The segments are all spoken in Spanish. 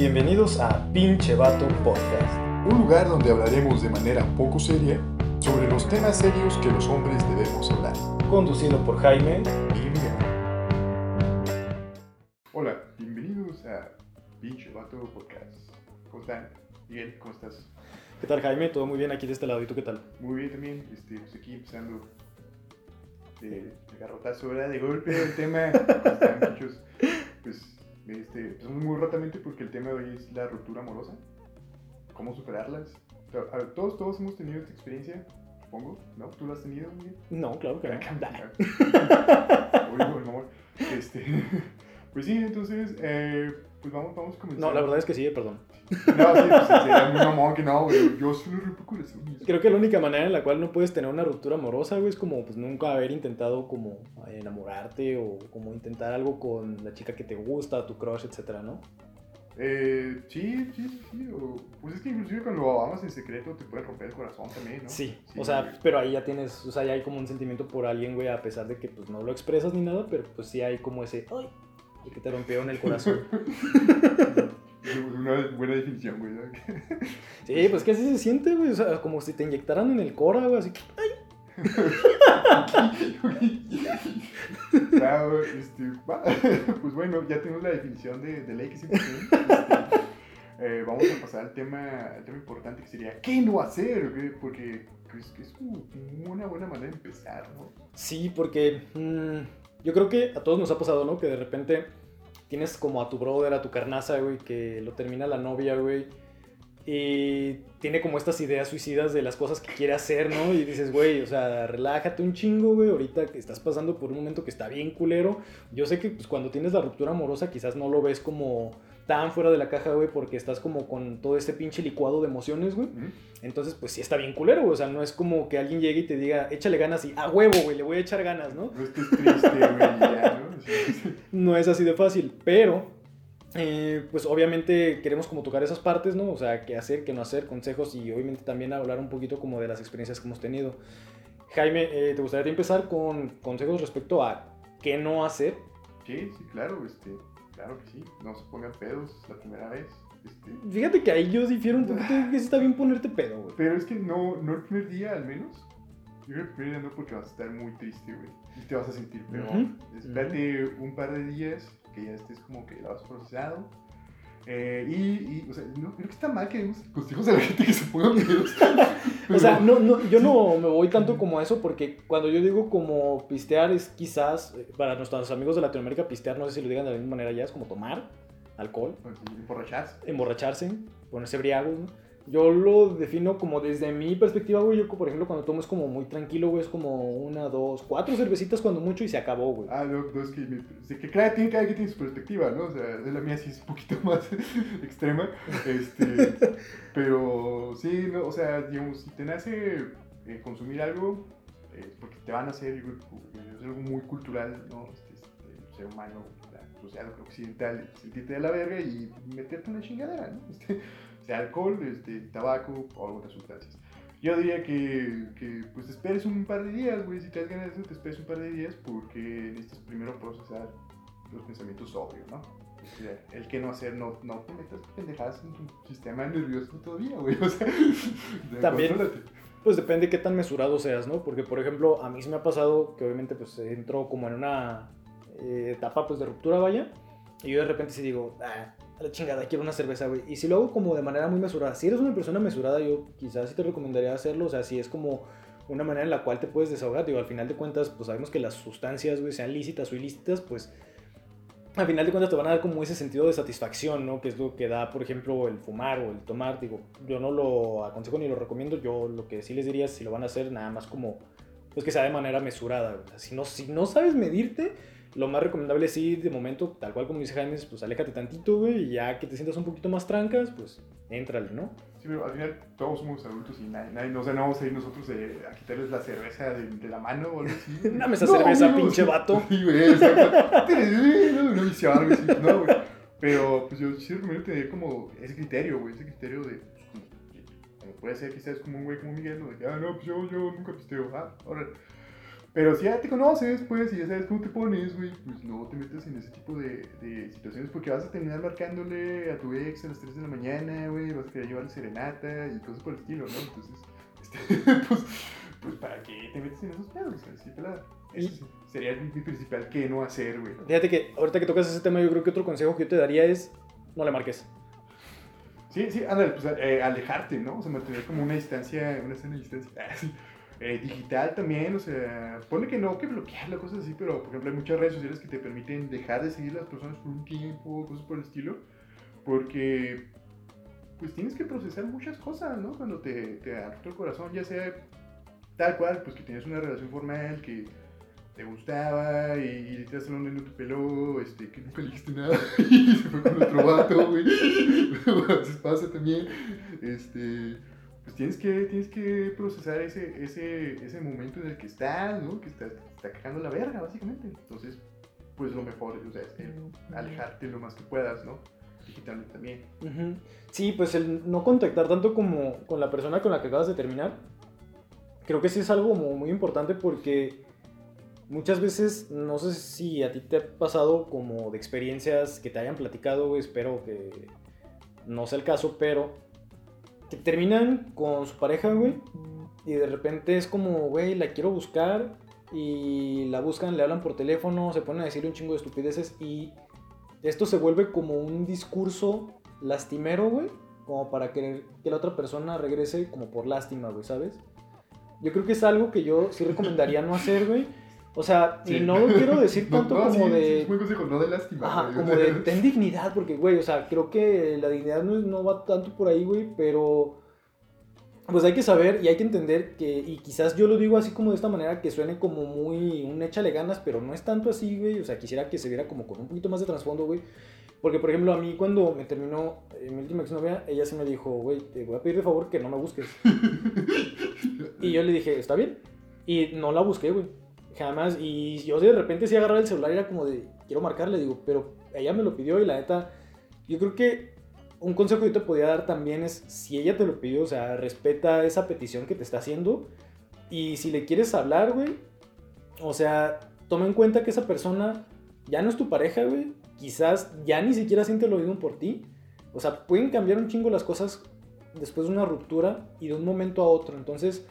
Bienvenidos a Pinche Vato Podcast. Un lugar donde hablaremos de manera poco seria sobre los temas serios que los hombres debemos hablar. Conducido por Jaime. Y Miguel. Hola, bienvenidos a Pinche Vato Podcast. ¿Cómo están? Miguel, ¿cómo estás? ¿Qué tal, Jaime? Todo muy bien aquí de este lado. ¿Y tú qué tal? Muy bien también. Este, pues aquí empezando de, de garrotazo, ¿verdad? De golpe el tema. ¿Cómo están, muchachos? Pues, este, muy rotamente porque el tema de hoy es la ruptura amorosa. ¿Cómo superarlas? A ver, todos, todos hemos tenido esta experiencia, supongo, ¿no? ¿Tú lo has tenido, Miguel? No, claro que no. Uy, por favor. Este, pues sí, entonces, eh, pues vamos, vamos a comenzar. No, la verdad es que sí, eh, perdón. No, sí, pues sería muy mamón que no, güey. Yo solo rompo corazones. Creo que la única manera en la cual no puedes tener una ruptura amorosa, güey, es como pues nunca haber intentado como enamorarte o como intentar algo con la chica que te gusta, tu crush, etcétera, ¿no? Eh, sí, sí, sí. O, pues es que inclusive cuando amas en secreto te puede romper el corazón también, ¿no? Sí, o sea, pero ahí ya tienes, o sea, ya hay como un sentimiento por alguien, güey, a pesar de que pues no lo expresas ni nada, pero pues sí hay como ese, ay, y que te rompió en el corazón. Una buena definición, güey. Sí, pues que así se siente, güey, o sea, como si te inyectaran en el cora, güey, así, ay. Claro, este, pues bueno, ya tenemos la definición de, de ley que siempre. Este, eh, vamos a pasar al tema, al tema importante que sería ¿qué no hacer? güey? Porque pues, que es como una buena manera de empezar, ¿no? Sí, porque mm, yo creo que a todos nos ha pasado, ¿no? Que de repente tienes como a tu brother, a tu carnaza, güey, que lo termina la novia, güey. Y tiene como estas ideas suicidas de las cosas que quiere hacer, ¿no? Y dices, güey, o sea, relájate un chingo, güey. Ahorita que estás pasando por un momento que está bien culero. Yo sé que pues, cuando tienes la ruptura amorosa quizás no lo ves como tan fuera de la caja, güey, porque estás como con todo este pinche licuado de emociones, güey. Entonces, pues sí está bien culero, güey. O sea, no es como que alguien llegue y te diga, échale ganas y a huevo, güey, le voy a echar ganas, ¿no? No estés triste, güey, ya, ¿no? No es así de fácil, pero eh, pues obviamente queremos como tocar esas partes, ¿no? O sea, qué hacer, qué no hacer, consejos y obviamente también hablar un poquito como de las experiencias que hemos tenido. Jaime, eh, ¿te gustaría empezar con consejos respecto a qué no hacer? Sí, sí, claro, este, claro que sí. No se pongan pedos la primera vez. Este, Fíjate que ahí yo difiero un poquito, que está bien ponerte pedo, güey. pero es que no, no el primer día al menos. Yo creo que el primer día no porque vas a estar muy triste, güey. Y te vas a sentir peor. Ujú, Espérate un par de días que ya estés como que lo has procesado. Eh, y, y, o sea, no, creo que está mal que demos consejos a la gente que se ponga pedos. O sea, no, no, yo no me voy tanto como a eso porque cuando yo digo como pistear es quizás, eh, para nuestros amigos de Latinoamérica, pistear, no sé si lo digan de la misma manera ya, es como tomar alcohol. Emborracharse. emborracharse, ponerse briagos, ¿no? Yo lo defino como desde mi perspectiva, güey. Yo, por ejemplo, cuando tomo es como muy tranquilo, güey. Es como una, dos, cuatro cervecitas cuando mucho y se acabó, güey. Ah, no, no, es que, sí, que cada, tiene, cada quien tiene su perspectiva, ¿no? O sea, la mía sí es un poquito más extrema. Este, pero sí, no, o sea, digamos, si te nace eh, consumir algo, eh, porque te van a hacer, yo creo que es algo muy cultural, ¿no? Este, este, ser humano, la sociedad occidental, sentirte de la verga y meterte una chingadera, ¿no? Este, sea alcohol, este, tabaco o algunas sustancias. Yo diría que, que pues te esperes un par de días, güey. Si te das ganas de eso, te esperes un par de días porque necesitas primero procesar los pensamientos obvios, ¿no? El que no hacer, no, no te metas pendejadas en tu sistema nervioso todavía, güey. O sea, También-. Pues depende qué tan mesurado seas, ¿no? Porque, por ejemplo, a mí se me ha pasado que obviamente pues entro como en una eh, etapa pues de ruptura, vaya. Y yo de repente sí digo, ah, a la chingada, quiero una cerveza, güey. Y si lo hago como de manera muy mesurada. Si eres una persona mesurada, yo quizás sí te recomendaría hacerlo. O sea, si es como una manera en la cual te puedes desahogar. Digo, al final de cuentas, pues sabemos que las sustancias, güey, sean lícitas o ilícitas, pues al final de cuentas te van a dar como ese sentido de satisfacción, ¿no? Que es lo que da, por ejemplo, el fumar o el tomar. Digo, yo no lo aconsejo ni lo recomiendo. Yo lo que sí les diría es si lo van a hacer, nada más como, pues que sea de manera mesurada. güey. Si, no, si no sabes medirte, lo más recomendable ir de momento, tal cual como dice Jaime, pues aléjate tantito, güey, y ya que te sientas un poquito más trancas, pues éntrale, ¿no? Sí, pero al final todos somos adultos y nadie, nadie o sea, no vamos a ir nosotros eh, a quitarles la cerveza de, de la mano o algo así. Dame esa cerveza, amigos. pinche vato. Sí, güey, exacto. no, no viciar, así. No, güey. Pero pues yo sí recomiendo tener como ese criterio, güey, ese criterio de. pues, como, puede ser que seas como un güey como Miguel, ¿no? De que, ah, no, pues yo, yo nunca pisteo. Ah, ahora. Pero si ya te conoces, pues, y ya sabes cómo te pones, güey, pues no te metas en ese tipo de, de situaciones porque vas a terminar marcándole a tu ex a las 3 de la mañana, güey, vas a querer llevarle serenata y cosas por el estilo, ¿no? Entonces, este, pues, pues, ¿para qué te metes en esos pedos? O sea, sí, pelada. Eso sería mi principal que no hacer, güey. Fíjate que ahorita que tocas ese tema, yo creo que otro consejo que yo te daría es no le marques. Sí, sí, ándale, pues eh, alejarte, ¿no? O sea, mantener como una distancia, una sana distancia. Eh, digital también, o sea, pone que no, que bloquearla, cosas así, pero por ejemplo hay muchas redes sociales que te permiten dejar de seguir las personas por un tiempo, cosas por el estilo, porque pues tienes que procesar muchas cosas, ¿no? Cuando te, te el corazón, ya sea tal cual, pues que tienes una relación formal, que te gustaba y, y te hace un no te peló, este, que nunca le dijiste nada y se fue con otro vato, güey. veces pasa también, este pues tienes que, tienes que procesar ese, ese, ese momento en el que estás, ¿no? Que estás, está cagando la verga, básicamente. Entonces, pues lo mejor o sea, es alejarte lo más que puedas, ¿no? Digitalmente también. Sí, pues el no contactar tanto como con la persona con la que acabas de terminar, creo que sí es algo muy importante porque muchas veces, no sé si a ti te ha pasado como de experiencias que te hayan platicado, espero que no sea el caso, pero que terminan con su pareja, güey. Y de repente es como, güey, la quiero buscar. Y la buscan, le hablan por teléfono, se ponen a decir un chingo de estupideces. Y esto se vuelve como un discurso lastimero, güey. Como para querer que la otra persona regrese como por lástima, güey, ¿sabes? Yo creo que es algo que yo sí recomendaría no hacer, güey. O sea, y no quiero decir tanto como de. es muy consejo, no de lástima. Ajá, como de ten dignidad, porque, güey, o sea, creo que la dignidad no, no va tanto por ahí, güey, pero. Pues hay que saber y hay que entender que, y quizás yo lo digo así como de esta manera, que suene como muy un échale ganas, pero no es tanto así, güey. O sea, quisiera que se viera como con un poquito más de trasfondo, güey. Porque, por ejemplo, a mí cuando me terminó eh, mi última exnovia, ella se me dijo, güey, te voy a pedir de favor que no me busques. y yo le dije, está bien. Y no la busqué, güey. Jamás. Y yo de repente sí agarraba el celular era como de, quiero marcarle, digo, pero ella me lo pidió y la neta, yo creo que un consejo que yo te podía dar también es, si ella te lo pidió, o sea, respeta esa petición que te está haciendo. Y si le quieres hablar, güey, o sea, toma en cuenta que esa persona ya no es tu pareja, güey. Quizás ya ni siquiera siente lo mismo por ti. O sea, pueden cambiar un chingo las cosas después de una ruptura y de un momento a otro. Entonces,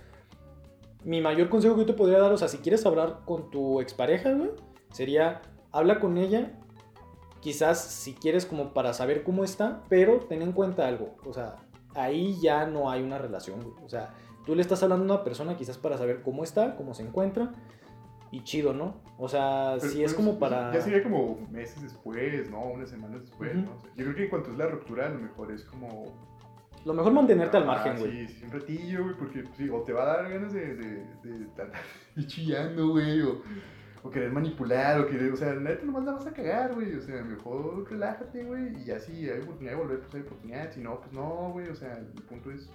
mi mayor consejo que yo te podría dar, o sea, si quieres hablar con tu expareja, güey, sería habla con ella. Quizás si quieres como para saber cómo está, pero ten en cuenta algo, o sea, ahí ya no hay una relación, güey. O sea, tú le estás hablando a una persona quizás para saber cómo está, cómo se encuentra, y chido, ¿no? O sea, si es como para... Ya sería como meses después, ¿no? Unas semanas después, ¿no? yo creo que en cuanto es la ruptura, a lo mejor es como lo mejor mantenerte al margen, güey. Sí, sí, un ratillo, güey, porque sí, o te va a dar ganas de, de, de estar chillando, güey, o, o, querer manipular, o querer, o sea, neta nomás la vas a cagar, güey, o sea, mejor relájate, güey, y ya si hay oportunidad de volver, pues hay oportunidad, si no, pues no, güey, o sea, el punto es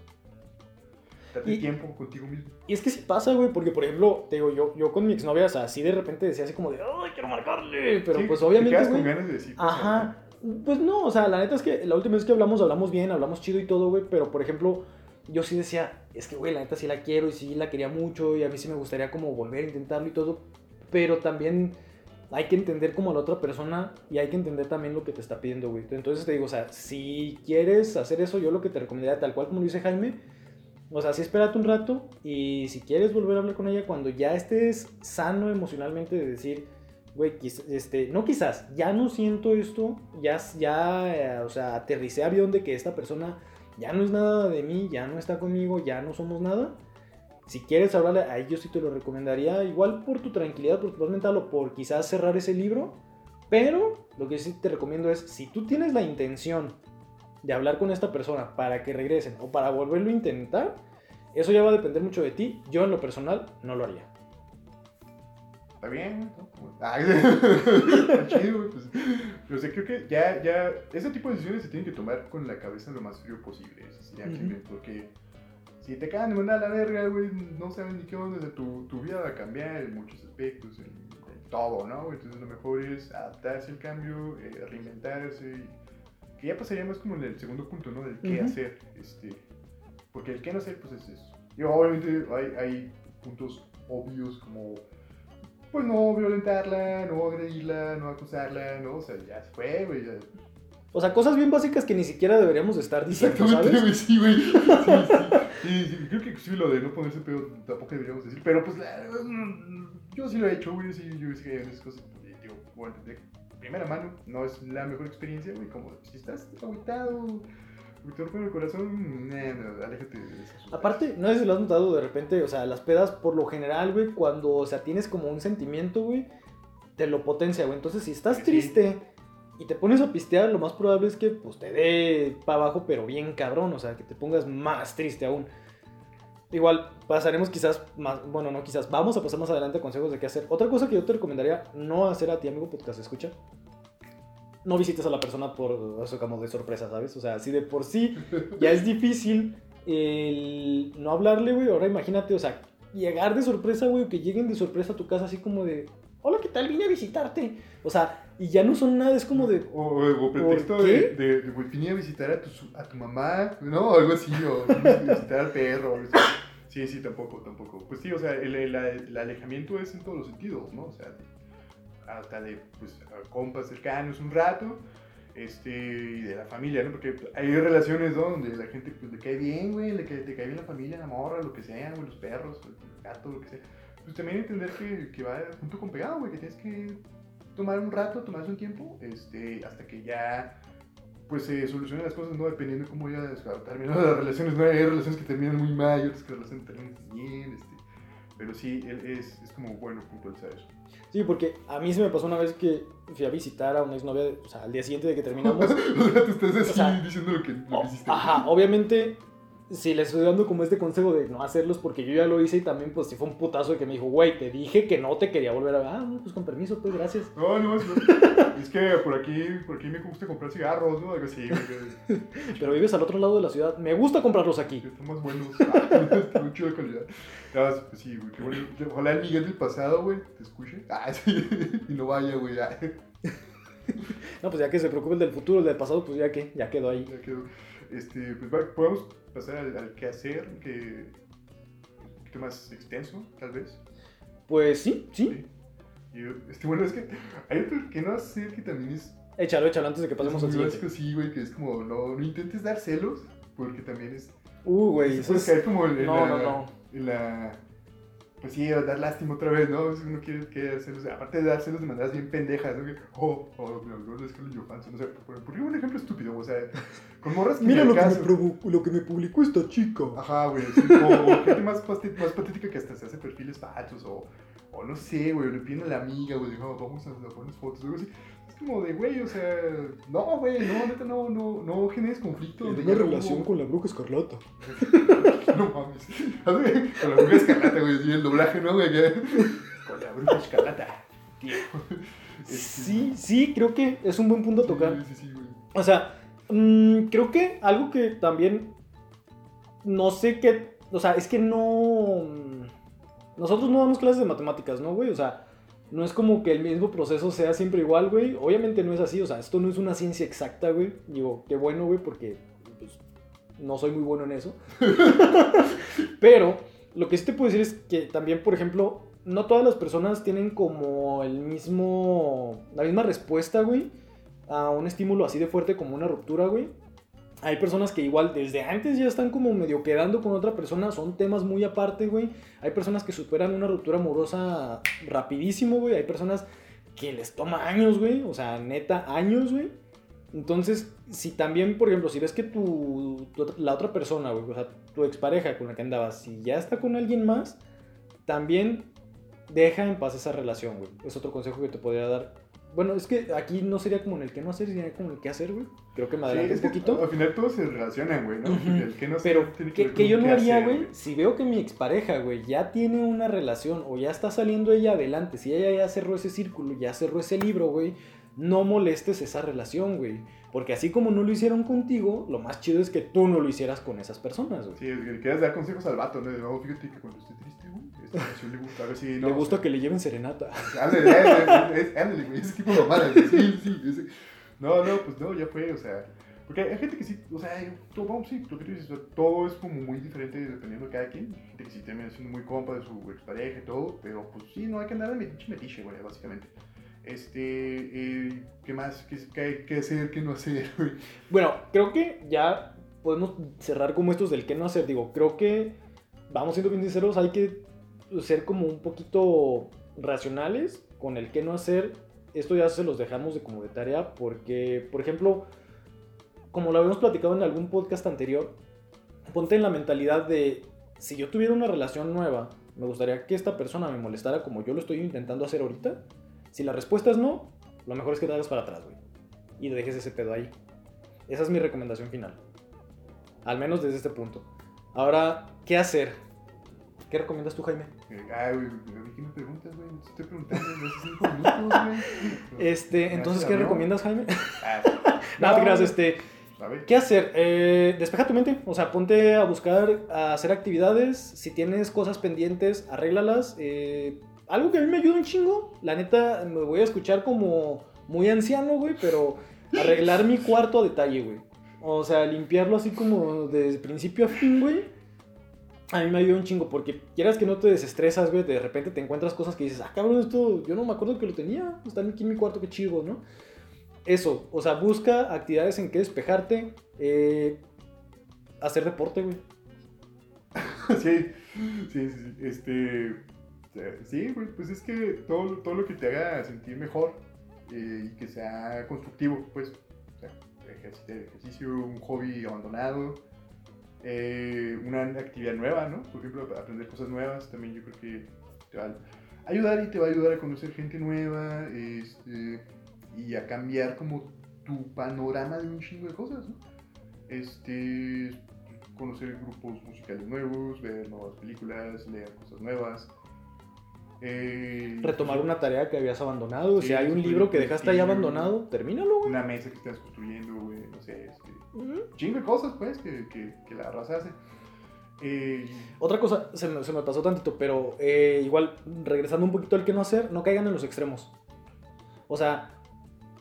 darte tiempo contigo mismo. Y es que sí pasa, güey, porque por ejemplo, te digo, yo, yo con mi exnovia, o sea, así de repente decía así como de, ¡ay, quiero marcarle! Pero pues obviamente. Te quedas con ganas de decir. Pues, Ajá. Pues no, o sea, la neta es que la última vez que hablamos, hablamos bien, hablamos chido y todo, güey, pero por ejemplo, yo sí decía, es que, güey, la neta sí la quiero y sí la quería mucho y a mí sí me gustaría como volver a intentarlo y todo, pero también hay que entender como a la otra persona y hay que entender también lo que te está pidiendo, güey. Entonces te digo, o sea, si quieres hacer eso, yo lo que te recomendaría, tal cual como lo dice Jaime, o sea, sí espérate un rato y si quieres volver a hablar con ella cuando ya estés sano emocionalmente de decir, este, no quizás, ya no siento esto, ya, ya, eh, o sea, aterricé avión de que esta persona ya no es nada de mí, ya no está conmigo, ya no somos nada. Si quieres hablarle, a ellos sí te lo recomendaría, igual por tu tranquilidad, por tu paz mental o por quizás cerrar ese libro. Pero lo que sí te recomiendo es, si tú tienes la intención de hablar con esta persona para que regresen o para volverlo a intentar, eso ya va a depender mucho de ti. Yo en lo personal no lo haría está bien, chido, pues. Pero o creo que ya, ya, ese tipo de decisiones se tienen que tomar con la cabeza lo más frío posible, porque si te acaban de mandar a la verga, güey, no sabes ni qué onda, tu, tu vida va a cambiar en muchos aspectos, en, todo, ¿no? Entonces lo mejor es adaptarse al cambio, eh, reinventarse, que ya pasaría más como en el segundo punto, ¿no? Del qué hacer, este, porque el qué no hacer, pues es eso. Y obviamente hay, hay puntos obvios como pues no violentarla, no agredirla, no acusarla, ¿no? O sea, ya se fue, güey. ya. O sea, cosas bien básicas que ni siquiera deberíamos estar diciendo, Exactamente, ¿sabes? sí, güey. Sí, sí. Y, sí, creo que sí lo de no ponerse pedo tampoco deberíamos decir. Pero pues yo sí lo he hecho, güey. Sí, yo sí que esas cosas. Digo, bueno, de primera mano, no es la mejor experiencia, güey. Como si estás agüitado, te rompe el corazón, nah, no, aléjate de eso. Aparte, no sé si lo has notado de repente, o sea, las pedas por lo general, güey, cuando, o sea, tienes como un sentimiento, güey, te lo potencia, güey. Entonces, si estás triste y te pones a pistear, lo más probable es que, pues, te dé para abajo, pero bien cabrón, o sea, que te pongas más triste aún. Igual, pasaremos quizás más, bueno, no quizás, vamos a pasar más adelante consejos de qué hacer. Otra cosa que yo te recomendaría no hacer a ti, amigo podcast, escucha. No visites a la persona por, o sea, como de sorpresa, ¿sabes? O sea, si de por sí ya es difícil el no hablarle, güey. Ahora imagínate, o sea, llegar de sorpresa, güey, o que lleguen de sorpresa a tu casa así como de, hola, ¿qué tal? Vine a visitarte. O sea, y ya no son nada, es como de, O, o, o pretexto ¿Por de, de, de, güey, vine a visitar a tu, a tu mamá, ¿no? Algo así, o vine a visitar al perro. Sí, sí, tampoco, tampoco. Pues sí, o sea, el, el- el alejamiento es en todos los sentidos, ¿no? O sea, hasta de, pues, compas cercanos un rato, este, y de la familia, ¿no? Porque hay relaciones. Donde la gente, pues, le cae bien, güey, le cae, te cae bien la familia, la morra, lo que sea, los perros, el gato, lo que sea. Pues también entender que, que va junto con pegado, güey, que tienes que tomar un rato, tomarse un tiempo, este, hasta que ya pues se solucionen las cosas, ¿no? Dependiendo de cómo ya terminan las relaciones, ¿no? Hay relaciones que terminan muy mal y otras que relaciones terminan bien, este, pero sí, él es, es como bueno puntualizar eso. sí, porque a mí se me pasó una vez que fui a visitar a una exnovia, o sea, al día siguiente de que terminamos. o sea, tú estás así O sea, diciendo lo que, lo que hiciste. Ajá, obviamente, si le estoy dando como este consejo de no hacerlos porque yo ya lo hice y también, pues, si fue un putazo de que me dijo, güey, te dije que no te quería volver a ver. Ah, no, pues con permiso, pues, gracias. No, no, es, es que por aquí, por aquí me gusta comprar cigarros, ¿no? Algo así, güey. Pero vives al otro lado de la ciudad. Me gusta comprarlos aquí. Están más buenos. Ah, muy chido de calidad. Ah, pues sí, güey. Ojalá el Miguel del pasado, güey, te escuche. Ah, sí. Y no vaya, güey. ah. No, pues ya que se preocupe el del futuro, el del pasado, pues ya que, ya quedó ahí. Ya quedó. Este, pues podemos pasar al, al qué hacer, que un poquito más extenso, tal vez. Pues sí, sí. Y, este, bueno, es que hay otro que no hacer que también es, Échalo, échalo antes de que pasemos al siguiente. sí, güey, que es como, no, no intentes dar celos, porque también es, Uh, güey, eso es... como en, en No, la, no, no. en la, pues sí, dar lástima otra vez, ¿no? Veces uno quiere, dar celos, aparte de dar celos de maneras bien pendejas, ¿no? Que, oh, oh, me habló de Scarlett Johansson, no sé, por, por un ejemplo estúpido, o sea, con morras que Mira lo al que, me caso. lo que me publicó esta chica. Ajá, güey. sí, o, gente más, más patética que hasta se hace perfiles falsos. O, o no sé, güey. Le piden a la amiga, güey. Dijo, vamos a, poner fotos. o Algo así. Es como de, güey, o sea. No, güey. No, neta, no, no, no generes conflicto. donde ya no hubo- la bruja escarlata. No mames. Con la bruja escarlata, güey. Sí, el doblaje, ¿no, güey? Con la bruja escarlata. Tío. Sí, sí, creo que es un buen punto a tocar. Sí, sí, sí, güey. O sea, mm, creo que algo que también no sé qué, o sea, es que no mm, nosotros no damos clases de matemáticas, ¿no, güey? O sea, no es como que el mismo proceso sea siempre igual, güey. Obviamente no es así, o sea, esto no es una ciencia exacta, güey. Digo, qué bueno, güey, porque no soy muy bueno en eso. Pero lo que sí te puedo decir es que también, por ejemplo, no todas las personas tienen como el mismo, la misma respuesta, güey, a un estímulo así de fuerte como una ruptura, güey. Hay personas que igual desde antes ya están como medio quedando con otra persona, son temas muy aparte, güey. Hay personas que superan una ruptura amorosa rapidísimo, güey. Hay personas que les toma años, güey. O sea, neta, años, güey. Entonces, si también, por ejemplo, si ves que tu, tu- la otra persona, güey, o sea, tu expareja con la que andabas, si ya está con alguien más, también deja en paz esa relación, güey. Es otro consejo que te podría dar. Bueno, es que aquí no sería como en el que no hacer, sería como en el que hacer, güey. Creo que me Sí, adelanté es un que poquito. Al final todos se relacionan, güey, ¿no? Ujú. Porque el que no Pero, tiene ¿qué, ver qué con yo no haría, güey? Si veo que mi expareja, güey, ya tiene una relación o ya está saliendo ella adelante, si ella ya cerró ese círculo, ya cerró ese libro, güey, no molestes esa relación, güey. Porque así como no lo hicieron contigo, lo más chido es que tú no lo hicieras con esas personas, güey. Sí, es que quieras dar consejos al vato, ¿no? De nuevo, fíjate que cuando esté triste, güey, esta canción le gusta. A ver si no. Le gusta que le lleven serenata. Ándale, ándale, güey, ese tipo de mamadas. Sí, sí. ese- No, no, pues no, ya fue, o sea. Porque hay gente que sí, o sea, todo, vamos, sí, lo que tú dices, o sea, todo es como muy diferente dependiendo de cada quien. Hay gente que sí termina siendo muy compa de su expareja y todo, pero pues sí, no hay que andar de metiche metiche, güey, básicamente. Este, eh, ¿qué más? ¿Qué, qué hay que hacer? ¿Qué no hacer? Bueno, creo que ya podemos cerrar como estos del qué no hacer. Digo, creo que, vamos siendo bien sinceros, hay que ser como un poquito racionales con el qué no hacer. Esto ya se los dejamos de como de tarea porque, por ejemplo, como lo habíamos platicado en algún podcast anterior, ponte en la mentalidad de si yo tuviera una relación nueva, me gustaría que esta persona me molestara como yo lo estoy intentando hacer ahorita. Si la respuesta es no, lo mejor es que te hagas para atrás, güey. Y dejes ese pedo ahí. Esa es mi recomendación final. Al menos desde este punto. Ahora, ¿qué hacer? ¿Qué recomiendas tú, Jaime? Eh, Ay, güey, ¿a mí qué me preguntas, güey? Te estoy preguntando desde cinco minutos, güey. Este, Gracias entonces, ¿qué recomiendas, Jaime? Ah, Nada, güey. este. ¿Qué hacer? Eh, despeja tu mente. O sea, ponte a buscar, a hacer actividades. Si tienes cosas pendientes, arréglalas. Eh, algo que a mí me ayuda un chingo. La neta, me voy a escuchar como muy anciano, güey, pero arreglar mi cuarto a detalle, güey. O sea, limpiarlo así como desde principio a fin, güey. A mí me ayuda un chingo porque quieras que no te desestresas, güey. De repente te encuentras cosas que dices, ah, cabrón, esto yo no me acuerdo que lo tenía. Está aquí en mi cuarto, qué chido, ¿no? Eso, o sea, busca actividades en que despejarte. eh, hacer deporte, güey. Sí, sí, sí, sí. Este. Eh, Sí, pues es que todo, todo lo que te haga sentir mejor eh, y que sea constructivo, pues. O sea, ejercicio, un hobby abandonado, eh, una actividad nueva, ¿no? Por ejemplo, aprender cosas nuevas también yo creo que te va a ayudar y te va a ayudar a conocer gente nueva este, y a cambiar como tu panorama de un chingo de cosas, ¿no? Este, conocer grupos musicales nuevos, ver nuevas películas, leer cosas nuevas. Eh, Retomar una tarea que habías abandonado. Sí, si hay un libro que dejaste ahí abandonado, termínalo, güey. una mesa que estás construyendo, güey, no sé, este, chingo de cosas, pues, que, que, que la raza hace. Eh, Otra cosa, se me, se me pasó tantito, pero eh, igual, regresando un poquito al que no hacer, no caigan en los extremos. O sea,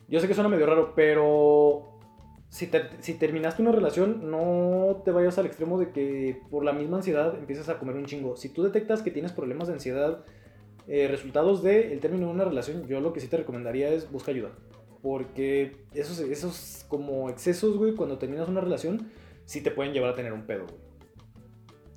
yo sé que suena medio raro, pero si, te- si terminaste una relación, no te vayas al extremo de que por la misma ansiedad empieces a comer un chingo. Si tú detectas que tienes problemas de ansiedad, eh, resultados del término de una relación, yo lo que sí te recomendaría es busca ayuda. Porque esos, esos como excesos, güey, cuando terminas una relación, sí te pueden llevar a tener un pedo.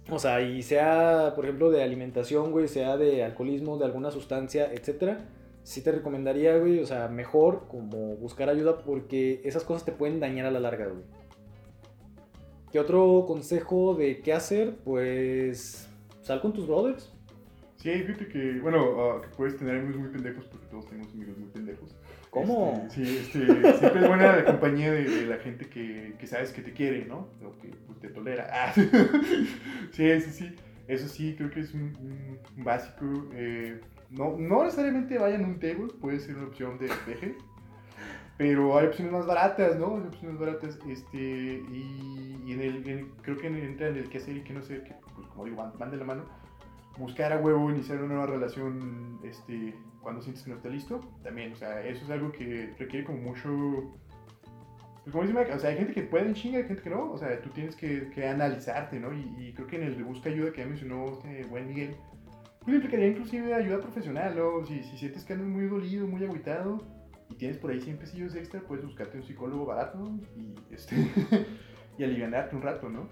O sea, y sea, por ejemplo, de alimentación, güey, sea de alcoholismo, de alguna sustancia, etcétera, sí te recomendaría, güey, o sea, mejor como buscar ayuda porque esas cosas te pueden dañar a la larga, güey. ¿Qué otro consejo de qué hacer? Pues sal con tus brothers. Sí, fíjate que, bueno, ah, que puedes tener amigos muy pendejos porque todos tenemos amigos muy pendejos. ¿Cómo? Este, sí, este, siempre es buena la compañía de, de la gente que, que sabes que te quiere, ¿no? O que pues, te tolera. Ah, sí, sí, sí. Eso sí, creo que es un, básico. eh, no, no necesariamente vayan a un table, puede ser una opción de peje. Pero hay opciones más baratas, ¿no? Hay opciones baratas. Este, y, y en el, en- creo que entra en el qué hacer y qué no hacer, que pues como digo, van de la mano. Buscar a huevo, iniciar una nueva relación este, cuando sientes que no está listo. También, o sea, eso es algo que requiere como mucho... Pues como dice o sea, hay gente que puede en chinga, hay gente que no. O sea, tú tienes que, que analizarte, ¿no? Y, creo que en el de busca ayuda que ya mencionó este buen Miguel, pues implicaría inclusive ayuda profesional, ¿no? Si, si sientes que andas muy dolido, muy agüitado y tienes por ahí 100 pesillos extra, puedes buscarte un psicólogo barato y, este, y alivianarte un rato, ¿no?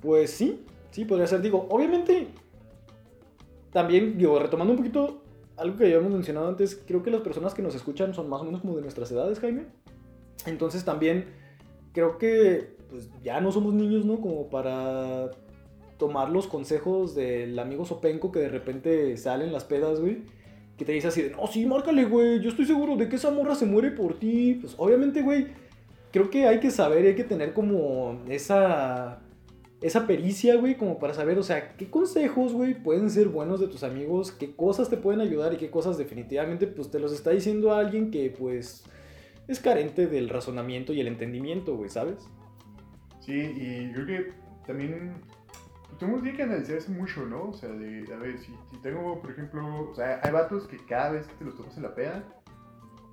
Pues sí, sí, podría ser. Digo, obviamente, también, digo, retomando un poquito algo que habíamos mencionado antes, creo que las personas que nos escuchan son más o menos como de nuestras edades, Jaime. Entonces también creo que pues, ya no somos niños, ¿no? Como para tomar los consejos del amigo Sopenco que de repente salen las pedas, güey. Que te dice así de, no, sí, márcale, güey, yo estoy seguro de que esa morra se muere por ti. Pues obviamente, güey, creo que hay que saber y hay que tener como esa esa pericia, güey, como para saber, o sea, qué consejos, güey, pueden ser buenos de tus amigos, qué cosas te pueden ayudar y qué cosas definitivamente, pues te los está diciendo alguien que, pues, es carente del razonamiento y el entendimiento, güey, ¿sabes? Sí, y creo que también tenemos que analizarse mucho, ¿no? O sea, de, a ver, si, si tengo, por ejemplo, o sea, hay vatos que cada vez que te los topas en la peda,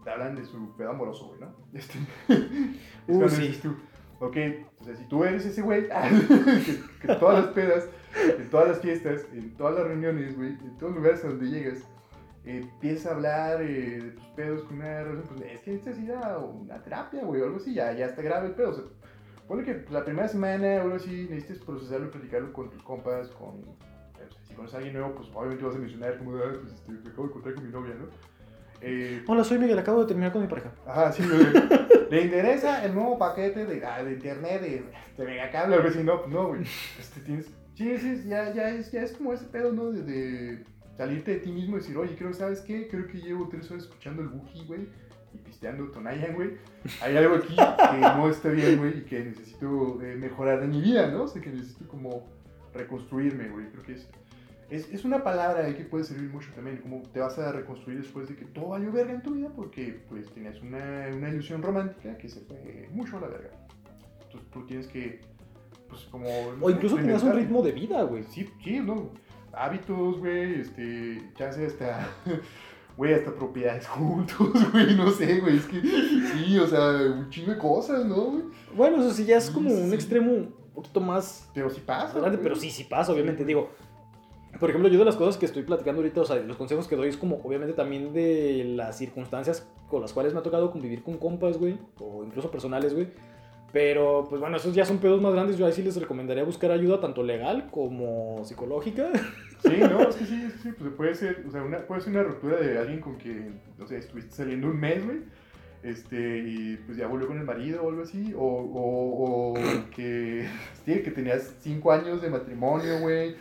te hablan de su pedo amoroso, güey, ¿no? Este, es Uh, sí. tú, ok, o sea, si tú eres ese güey, que, que todas las pedas, en todas las fiestas, en todas las reuniones, güey, en todos los lugares a donde llegas, eh, empieza a hablar eh, de tus pedos con una relación, pues es que necesita una terapia, güey, o algo así, ya, ya está grave el pedo, o sea, ponle que la primera semana o algo así necesites procesarlo y platicarlo con tus compas, con, si conoces a alguien nuevo, pues obviamente vas a mencionar como, ah, pues este, me acabo de encontrar con mi novia, ¿no? Eh, Hola, soy Miguel, acabo de terminar con mi pareja. Ajá, sí, güey. ¿Le interesa el nuevo paquete de, ah, de internet de, de megacable algo así? No, no, güey. Este, tienes... Sí, sí, ya, ya, es, ya es como ese pedo, ¿no? De, de salirte de ti mismo y decir, oye, creo, ¿sabes qué? Creo que llevo tres horas escuchando el Buki, güey, y pisteando Tonayan, güey. Hay algo aquí que no está bien, güey, y que necesito eh, mejorar de mi vida, ¿no? O sea, que necesito como reconstruirme, güey. Creo que es... Es, es una palabra ahí que puede servir mucho también, como te vas a reconstruir después de que todo valió verga en tu vida porque pues tenías una, una ilusión romántica que se fue mucho a la verga. Entonces tú tienes que, pues como... O incluso tenías un ritmo de vida, güey. Sí, sí, no. Hábitos, güey, este, chance hasta, güey, hasta propiedades juntos, güey, no sé, güey, es que, sí, o sea, un chingo de cosas, ¿no, güey? Bueno, eso sí ya es Sí, como un sí. extremo un poquito más Pero sí pasa. grande, pero sí, sí pasa, obviamente. Digo, por ejemplo, yo de las cosas que estoy platicando ahorita, o sea, los consejos que doy es como, obviamente, también de las circunstancias con las cuales me ha tocado convivir con compas, güey, o incluso personales, güey. Pero, pues bueno, esos ya son pedos más grandes. Yo ahí sí les recomendaría buscar ayuda tanto legal como psicológica. Sí, no, es que sí, sí, pues puede ser, o sea, una, puede ser una ruptura de alguien con quien, no sé, estuviste saliendo un mes, güey, este, y pues ya volvió con el marido o algo así, o que, sí, que tenías cinco años de matrimonio, güey,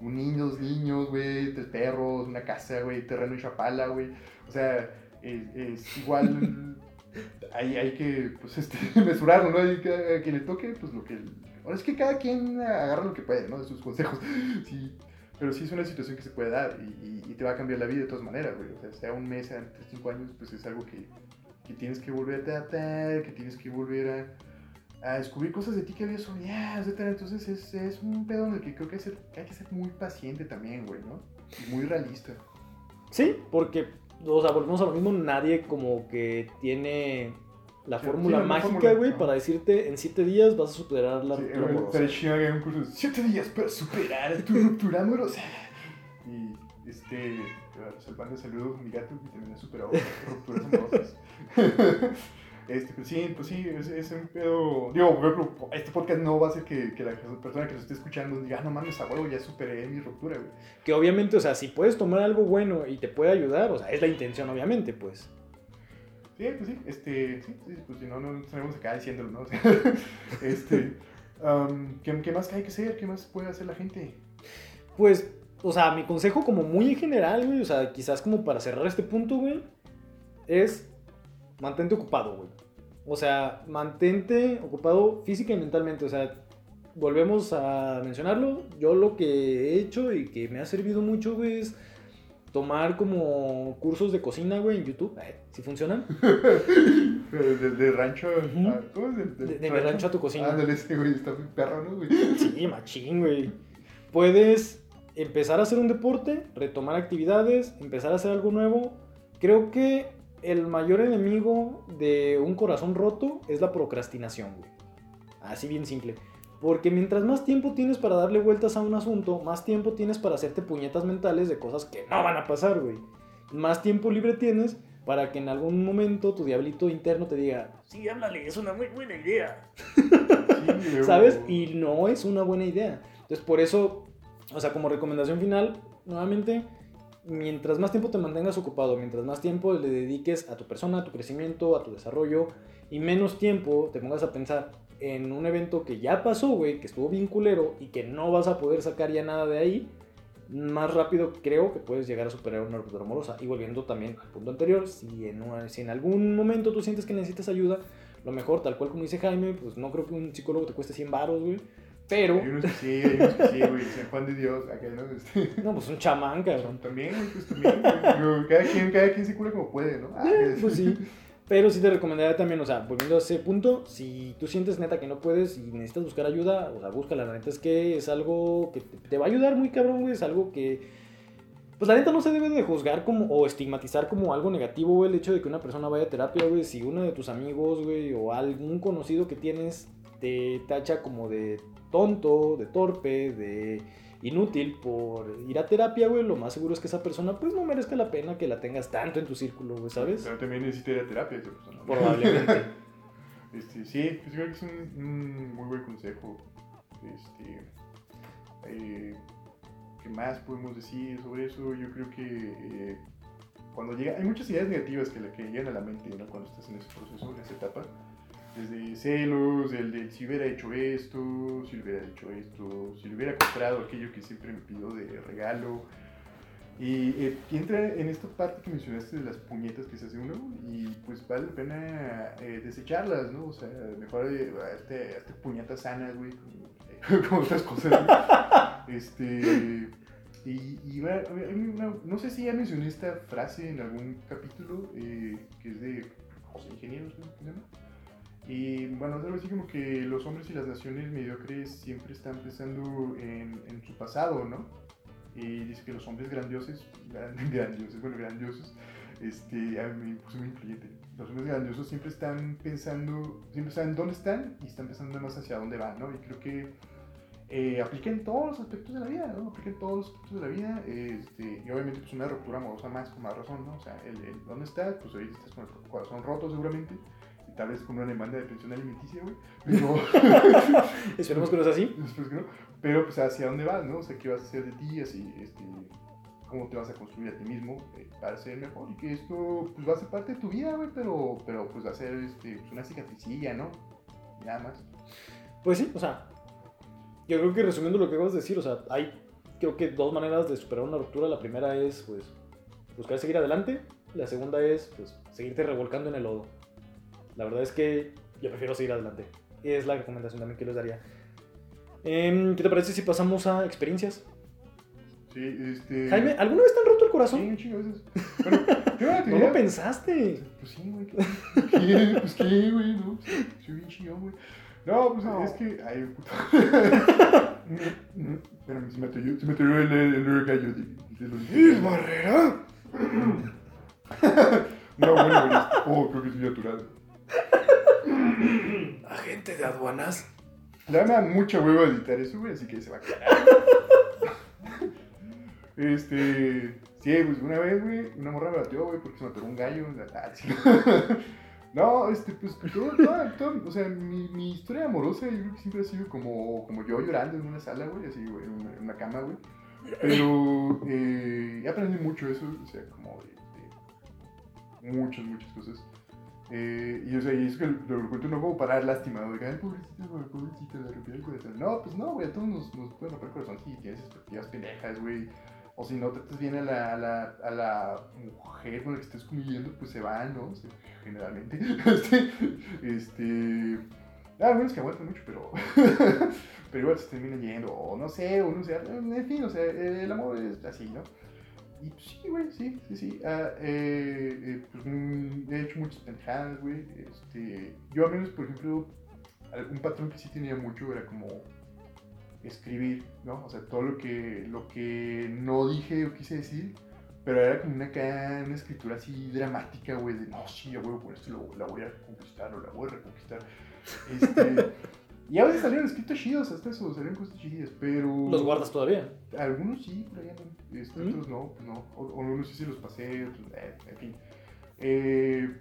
un niño, dos niños, güey, tres perros, una casa, güey, terreno en Chapala, güey, o sea, es, es igual, hay, hay que, pues, este, mesurarlo, ¿no? Hay que, a quien le toque, pues, lo que, ahora es que cada quien agarra lo que puede, ¿no? De sus consejos, sí. Pero sí es una situación que se puede dar y, y- y te va a cambiar la vida de todas maneras, güey. O sea, sea un mes, sea tres, cinco años, pues es algo que, que tienes que volver a tratar, que tienes que volver a, a descubrir cosas de ti que habías olvidado, etcétera. Entonces es, es un pedo en el que creo que hay, que ser, hay que ser muy paciente también, güey, ¿no? Y muy realista. Sí, porque, o sea, volvemos a lo mismo. Nadie como que tiene la Sí, fórmula sí, la mágica, güey, ajá. para decirte en siete días vas a superar la Sí, ruptura amorosa. un curso de 7 días para superar tu ruptura amorosa. Y este, salvando saludos, mi gato que también ha superado rupturas amorosas. Este, pues sí, pues sí, es, es un pedo. Digo, por ejemplo, este podcast no va a hacer que, que la persona que nos esté escuchando diga, ah, no mames, a huevo, ya superé mi ruptura, güey. Que obviamente, o sea, si puedes tomar algo bueno y te puede ayudar, o sea, es la intención, obviamente, pues. Sí, pues sí, este, sí, sí, pues si no, no estaremos acá diciéndolo, ¿no? O sea, este, um, ¿qué, ¿qué más hay que hacer? ¿Qué más puede hacer la gente? Pues, o sea, mi consejo como muy en general, güey, o sea, quizás como para cerrar este punto, güey, es mantente ocupado, güey. O sea, mantente ocupado física y mentalmente, o sea, volvemos a mencionarlo, yo lo que he hecho y que me ha servido mucho, güey, es tomar como cursos de cocina, güey, en YouTube, eh, si funcionan, De, de- de rancho, Ujú. a- ¿cómo es? De, de, de mi rancho a tu cocina. Ándale, ese güey está muy perro, ¿no, güey? Sí, machín, güey. Puedes empezar a hacer un deporte, retomar actividades, empezar a hacer algo nuevo. Creo que el mayor enemigo de un corazón roto es la procrastinación, güey. Así bien simple. Porque mientras más tiempo tienes para darle vueltas a un asunto, más tiempo tienes para hacerte puñetas mentales de cosas que no van a pasar, güey. Más tiempo libre tienes para que en algún momento tu diablito interno te diga, sí, háblale, es una muy buena idea. Sí, ¿Sabes? Y no es una buena idea. Entonces, por eso, o sea, como recomendación final, nuevamente, mientras más tiempo te mantengas ocupado, mientras más tiempo le dediques a tu persona, a tu crecimiento, a tu desarrollo, y menos tiempo te pongas a pensar en un evento que ya pasó, güey, que estuvo bien culero y que no vas a poder sacar ya nada de ahí, más rápido creo que puedes llegar a superar una ruptura amorosa. Y volviendo también al punto anterior, si en, algún momento tú sientes que necesitas ayuda, lo mejor, tal cual como dice Jaime, pues no creo que un psicólogo te cueste 100 baros, güey. Pero, Hay unos que sí, hay unos que sí, güey. San Juan de Dios, acá, ¿no? Este, no, pues un chamán, cabrón. también, güey, pues también. güey. Cada quien, cada quien se cura como puede, ¿no? Ah, Eh, pues sí. Pero sí te recomendaría también, o sea, volviendo a ese punto, si tú sientes neta que no puedes y necesitas buscar ayuda, o sea, búscala. La neta es que es algo que te, te va a ayudar muy cabrón, güey. Es algo que Pues la neta no se debe de juzgar como o estigmatizar como algo negativo, güey, el hecho de que una persona vaya a terapia, güey. Si uno de tus amigos, güey, o algún conocido que tienes te tacha como de tonto, de torpe, de inútil por ir a terapia, güey, lo más seguro es que esa persona pues no merezca la pena que la tengas tanto en tu círculo, güey, ¿sabes? Pero también necesita ir a terapia esa persona. Probablemente. Este, sí, pues creo que es un, un muy buen consejo. Este, eh, ¿Qué más podemos decir sobre eso? Yo creo que eh, cuando llega, hay muchas ideas negativas que, que llegan a la mente ¿no? cuando estás en ese proceso, en esa etapa. Desde celos, el de si hubiera hecho esto, si hubiera hecho esto, si hubiera comprado aquello que siempre me pidió de regalo. Y eh, entra en esta parte que mencionaste de las puñetas que se hace uno y pues vale la pena eh, desecharlas, ¿no? O sea, mejor eh, hazte, puñetas sanas, güey, como, otras cosas. güey. Este, y, y va- una- no sé si ya mencioné esta frase en algún capítulo eh, que es de José Ingenieros, ¿no? ¿Cómo se llama? Y bueno, algo así como que los hombres y las naciones mediocres siempre están pensando en, en su pasado, ¿no? Y dice que los hombres grandiosos, gran- grandiosos, bueno, grandiosos, este, a mí me puse muy influyente. Los hombres grandiosos siempre están pensando, siempre saben dónde están y están pensando más hacia dónde van, ¿no? Y creo que eh, aplica en todos los aspectos de la vida, ¿no? Aplica en todos los aspectos de la vida, este, y obviamente pues una ruptura amorosa más, con más razón, ¿no? O sea, el, ¿dónde estás? Pues ahorita estás con el corazón roto seguramente, tal vez con una demanda de pensión alimenticia, güey, pero... Esperemos que no sea así. Después que no. Pero pues hacia dónde vas, ¿no? O sea, qué vas a hacer de ti, así, este, cómo te vas a construir a ti mismo eh, para ser mejor y que esto pues va a ser parte de tu vida, güey, pero, pero pues va a ser este, pues, una cicatricilla, ¿no? Nada más. Pues sí, o sea, yo creo que resumiendo lo que acabas de decir, o sea, hay creo que dos maneras de superar una ruptura. La primera es, pues, buscar seguir adelante. La segunda es, pues, seguirte revolcando en el lodo. La verdad es que yo prefiero seguir adelante. Es la recomendación también que les daría. Em, ¿Qué te parece si pasamos a experiencias? Sí, este... Jaime, ¿alguna vez te han roto el Sí, corazón? un chingo veces. Bueno, No lo pensaste. Pues sí, güey. ¿qué? ¿Qué? Pues qué, güey, ¿no? Pues, Soy bien chillón, güey. No, pues No. es que. Ay, puto. Espérame, se me atoró, se me atoró el, el, el gallo de, de los. Barrera! No, bueno, güey. Oh, creo que es muy natural. Agente de aduanas. Le da mucha hueva editar eso, así que se va a quedar. Este. Sí, pues una vez, güey, una morra me batió, güey, porque se me atoró un gallo. la-. No, este, pues, todo, todo- o sea, mi, historia amorosa, yo creo que siempre ha sido como, como yo llorando en una sala, güey, así, güey, en una, cama, güey. Pero eh, he aprendido mucho eso, o sea, como de muchas, muchas cosas. Eh, y, o sea, y eso que lo, cuento no como para dar lástima, que, ay, pobrecita, güey, pobrecita, le rompió el corazón. No, pues no, güey, a todos nos, nos pueden romper el corazón si tienes expectativas pendejas, güey. O si no tratas bien a la, a la, a la mujer con la que estés conviviendo, pues se van, ¿no? Se- generalmente. este, este. Ah, menos que aguantan mucho, pero. pero igual se terminan yendo, o no sé, o no sé. En fin, o sea, el amor es así, ¿no? Y pues, sí, güey, sí, sí, sí. Ah, eh, eh, pues mm, he hecho muchas pendejadas, güey. Este, yo al menos, por ejemplo, un patrón que sí tenía mucho era como escribir, ¿no? O sea, todo lo que, lo que no dije o quise decir, pero era como una, una escritura así dramática, güey, de no, sí, voy con esto lo- la voy a conquistar o la voy a reconquistar. Este, y a veces salieron escritos chidos, hasta eso, salieron cosas chidas, pero... ¿Los guardas todavía? Algunos sí, por ahí andan. Este, ¿Mm? Otros no, no. O, o unos sí se los pasé, otros, eh, en fin. Eh,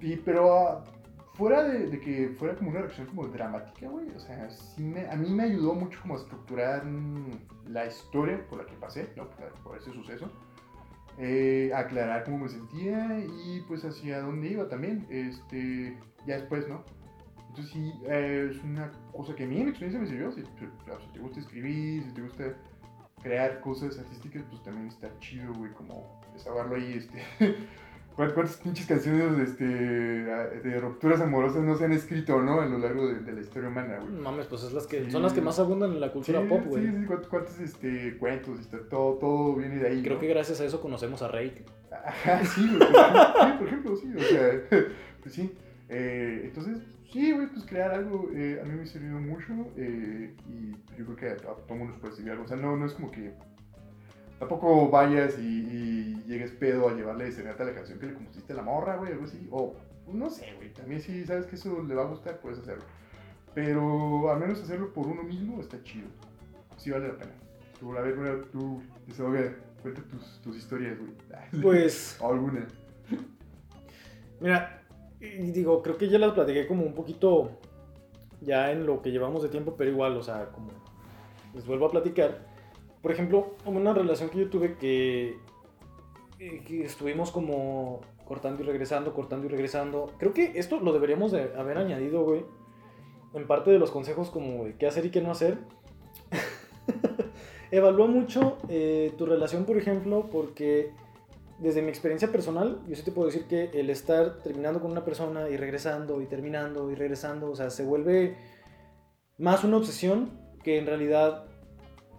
y, pero ah, fuera de, de que fuera como una reacción como dramática, güey, o sea, sí me, a mí me ayudó mucho como a estructurar la historia por la que pasé, ¿no? por, por ese suceso. Eh, aclarar cómo me sentía y pues hacia dónde iba también, este, ya después, ¿no? Entonces sí, eh, es una cosa que a mí en mi experiencia me sirvió. Si, claro, si te gusta escribir, si te gusta crear cosas artísticas, pues también está chido, güey, como desahogarlo ahí, este... ¿Cuántas pinches canciones este, de rupturas amorosas no se han escrito, no? A lo largo de, de la historia humana, güey. Mames, pues es las que, Sí. son las que más abundan en la cultura Sí, pop, güey. Sí, sí, cuántos, cuántos, este, cuentos, este, todo, todo viene de ahí, Creo ¿no? que gracias a eso conocemos a Rake. Ajá, sí, güey. Por ejemplo, sí, por ejemplo, sí, o sea, pues sí. Eh, entonces, sí, güey, pues crear algo eh, a mí me ha servido mucho eh, y yo creo que a, a todo mundo nos puede servir algo. O sea, no, no es como que tampoco vayas y, y llegues pedo a llevarle serenata la canción que le compusiste a la morra, güey, algo así. O, no sé, güey, también si sabes que eso le va a gustar, puedes hacerlo. Pero al menos hacerlo por uno mismo está chido. Sí vale la pena. Tú, a ver, mira, tú, desahoga, cuenta tus, tus historias, güey. Pues, alguna. mira, y digo, creo que ya las platiqué como un poquito ya en lo que llevamos de tiempo, pero igual, o sea, como les vuelvo a platicar. Por ejemplo, una relación que yo tuve que, eh, que estuvimos como cortando y regresando, cortando y regresando. Creo que esto lo deberíamos de haber añadido, güey. En parte de los consejos como de qué hacer y qué no hacer. Evalúa mucho eh, tu relación, por ejemplo, porque desde mi experiencia personal, yo sí te puedo decir que el estar terminando con una persona y regresando y terminando y regresando, o sea, se vuelve más una obsesión que en realidad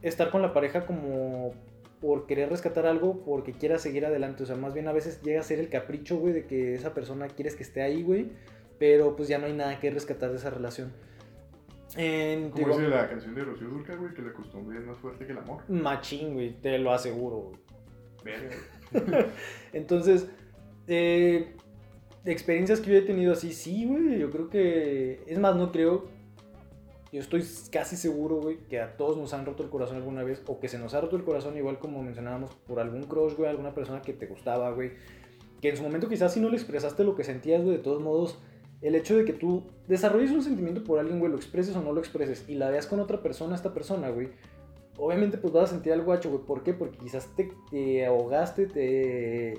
estar con la pareja como por querer rescatar algo, porque quieras seguir adelante. O sea, más bien a veces llega a ser el capricho, güey, de que esa persona quieres que esté ahí, güey, pero pues ya no hay nada que rescatar de esa relación. En, Como dice la canción de Rocío Durcal, güey, que la costumbre es más fuerte que el amor. machín, güey, te lo aseguro, güey. Verga. Entonces, eh, experiencias que yo he tenido así, sí, güey. Yo creo que. Es más, no creo. Yo estoy casi seguro, güey, que a todos nos han roto el corazón alguna vez. O que se nos ha roto el corazón, igual como mencionábamos, por algún crush, güey, alguna persona que te gustaba, güey. Que en su momento quizás si no le expresaste lo que sentías, güey, de todos modos. El hecho de que tú desarrolles un sentimiento por alguien, güey, lo expreses o no lo expreses, y la veas con otra persona, esta persona, güey, obviamente pues vas a sentir algo gacho, güey. ¿Por qué? Porque quizás te, te ahogaste, te,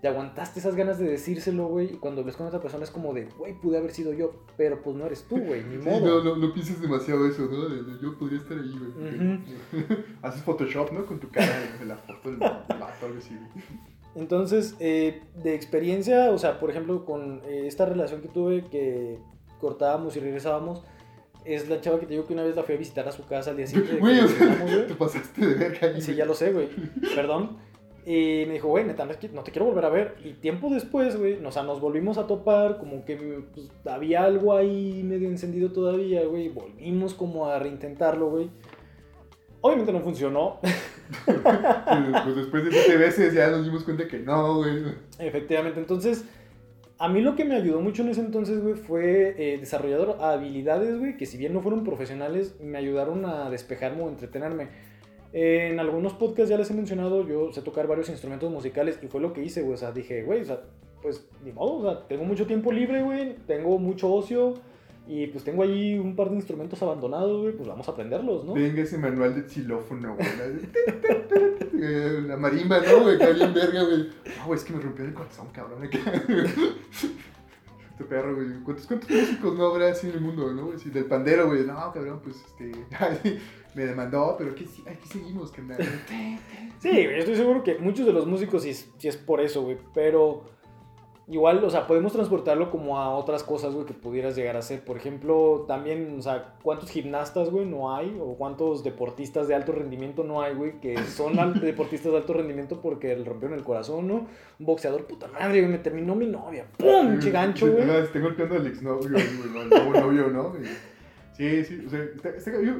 te aguantaste esas ganas de decírselo, güey. Y cuando ves con otra persona es como de, güey, pude haber sido yo, pero pues no eres tú, güey, ni Sí, modo. no, no, no pienses demasiado eso, ¿no? De, de yo podría estar ahí, güey. Haces Photoshop, ¿no? Con tu cara de la foto del vato, algo así, güey. Entonces, eh, de experiencia, o sea, por ejemplo, con eh, esta relación que tuve que cortábamos y regresábamos, es la chava que te digo que una vez la fui a visitar a su casa al día siguiente. Güey, o sea, te pasaste de verga ahí, Sí, güey. ya lo sé, güey. Perdón. Y me dijo, güey, neta, no te quiero volver a ver. Y tiempo después, güey, o sea, nos volvimos a topar, como que pues, había algo ahí medio encendido todavía, güey. Volvimos como a reintentarlo, güey. Obviamente no funcionó, Pues después de siete veces ya nos dimos cuenta que no, güey. efectivamente. Entonces, a mí lo que me ayudó mucho en ese entonces, güey, fue eh, desarrollar habilidades, güey, que si bien no fueron profesionales, me ayudaron a despejarme o entretenerme. En algunos podcasts ya les he mencionado, yo sé tocar varios instrumentos musicales y fue lo que hice, güey. O sea, dije, güey, o sea, pues ni modo, o sea, tengo mucho tiempo libre, güey, tengo mucho ocio y pues tengo ahí un par de instrumentos abandonados, güey, pues vamos a aprenderlos, ¿no? Venga ese manual de xilófono, güey. La, Eh, marimba, ¿no, güey? Que bien verga, güey. No, güey, es que me rompió el corazón, cabrón. Este perro, güey. ¿Cuántos, ¿Cuántos músicos no habrá así en el mundo, no? güey? Sí, del pandero, güey. No, cabrón, pues este. me demandó, pero aquí, aquí seguimos, andar. Sí, estoy seguro que muchos de los músicos sí es por eso, güey. Pero igual, o sea, podemos transportarlo como a otras cosas, güey, que pudieras llegar a hacer. Por ejemplo, también, o sea, ¿cuántos gimnastas, güey, no hay? O ¿cuántos deportistas de alto rendimiento no hay, güey? Que son deportistas de alto rendimiento porque le rompieron el corazón, ¿no? Un boxeador, puta madre, güey, me terminó mi novia. ¡Pum! Che gancho, güey. Ajá, Está golpeando al exnovio, güey, novio, ¿no? Sí, sí, o sea, está, está, yo-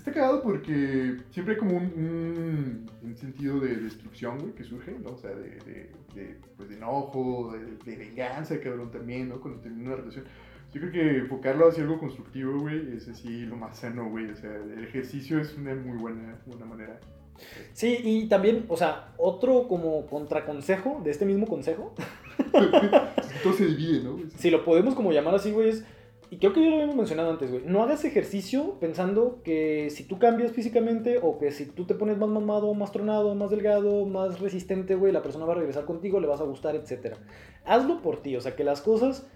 está cagado porque siempre hay como un, un, un sentido de destrucción, güey, que surge, ¿no? O sea, de, de, de, pues, de enojo, de, venganza, cabrón, también, ¿no? Cuando termina una relación. Yo creo que enfocarlo hacia algo constructivo, güey, es así lo más sano, güey. O sea, el ejercicio es una muy buena, buena manera. Sí, y también, o sea, otro como contraconsejo de este mismo consejo, Todo se divide, ¿no? si lo podemos como llamar así, güey, es, y creo que ya lo habíamos mencionado antes, güey, no hagas ejercicio pensando que si tú cambias físicamente o que si tú te pones más mamado, más tronado, más delgado, más resistente, güey, la persona va a regresar contigo, le vas a gustar, etc. Hazlo por ti, o sea, que las cosas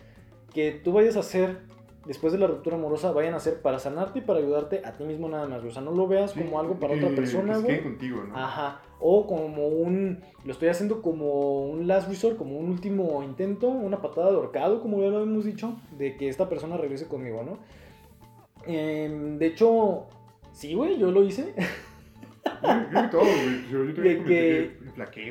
que tú vayas a hacer después de la ruptura amorosa vayan a ser para sanarte y para ayudarte a ti mismo nada más, güey. o sea, no lo veas Sí, como algo para otra persona, güey. contigo, ¿no? Ajá. O como un. Lo estoy haciendo como un last resort, como un último intento, una patada de ahorcado, como ya lo hemos dicho, de que esta persona regrese conmigo, ¿no? Em, de hecho, sí, güey, yo lo hice. Creo que todo, güey. Yo, yo De también que-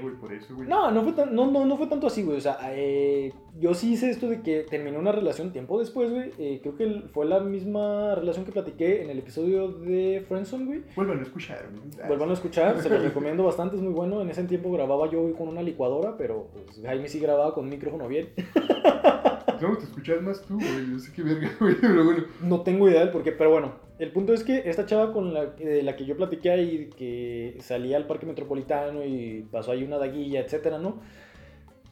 güey, por eso, güey. No, no fue, tan- no, no, no fue tanto así, güey. O sea, eh, yo sí hice esto de que terminé una relación tiempo después, güey. Eh, creo que fue la misma relación que platiqué en el episodio de Friendzone, güey. Vuelvan a escuchar. Vuelvan a escuchar, se los recomiendo bastante, es muy bueno. En ese tiempo grababa yo con una licuadora, pero pues, Jaime sí grababa con micrófono bien. No, te escuchas más tú, güey. Yo sé qué verga, güey, pero bueno. No tengo idea del por qué, pero bueno. El punto es que esta chava con la, de la que yo platiqué ahí, que salía al parque metropolitano y pasó ahí una daguilla, etcétera, ¿no?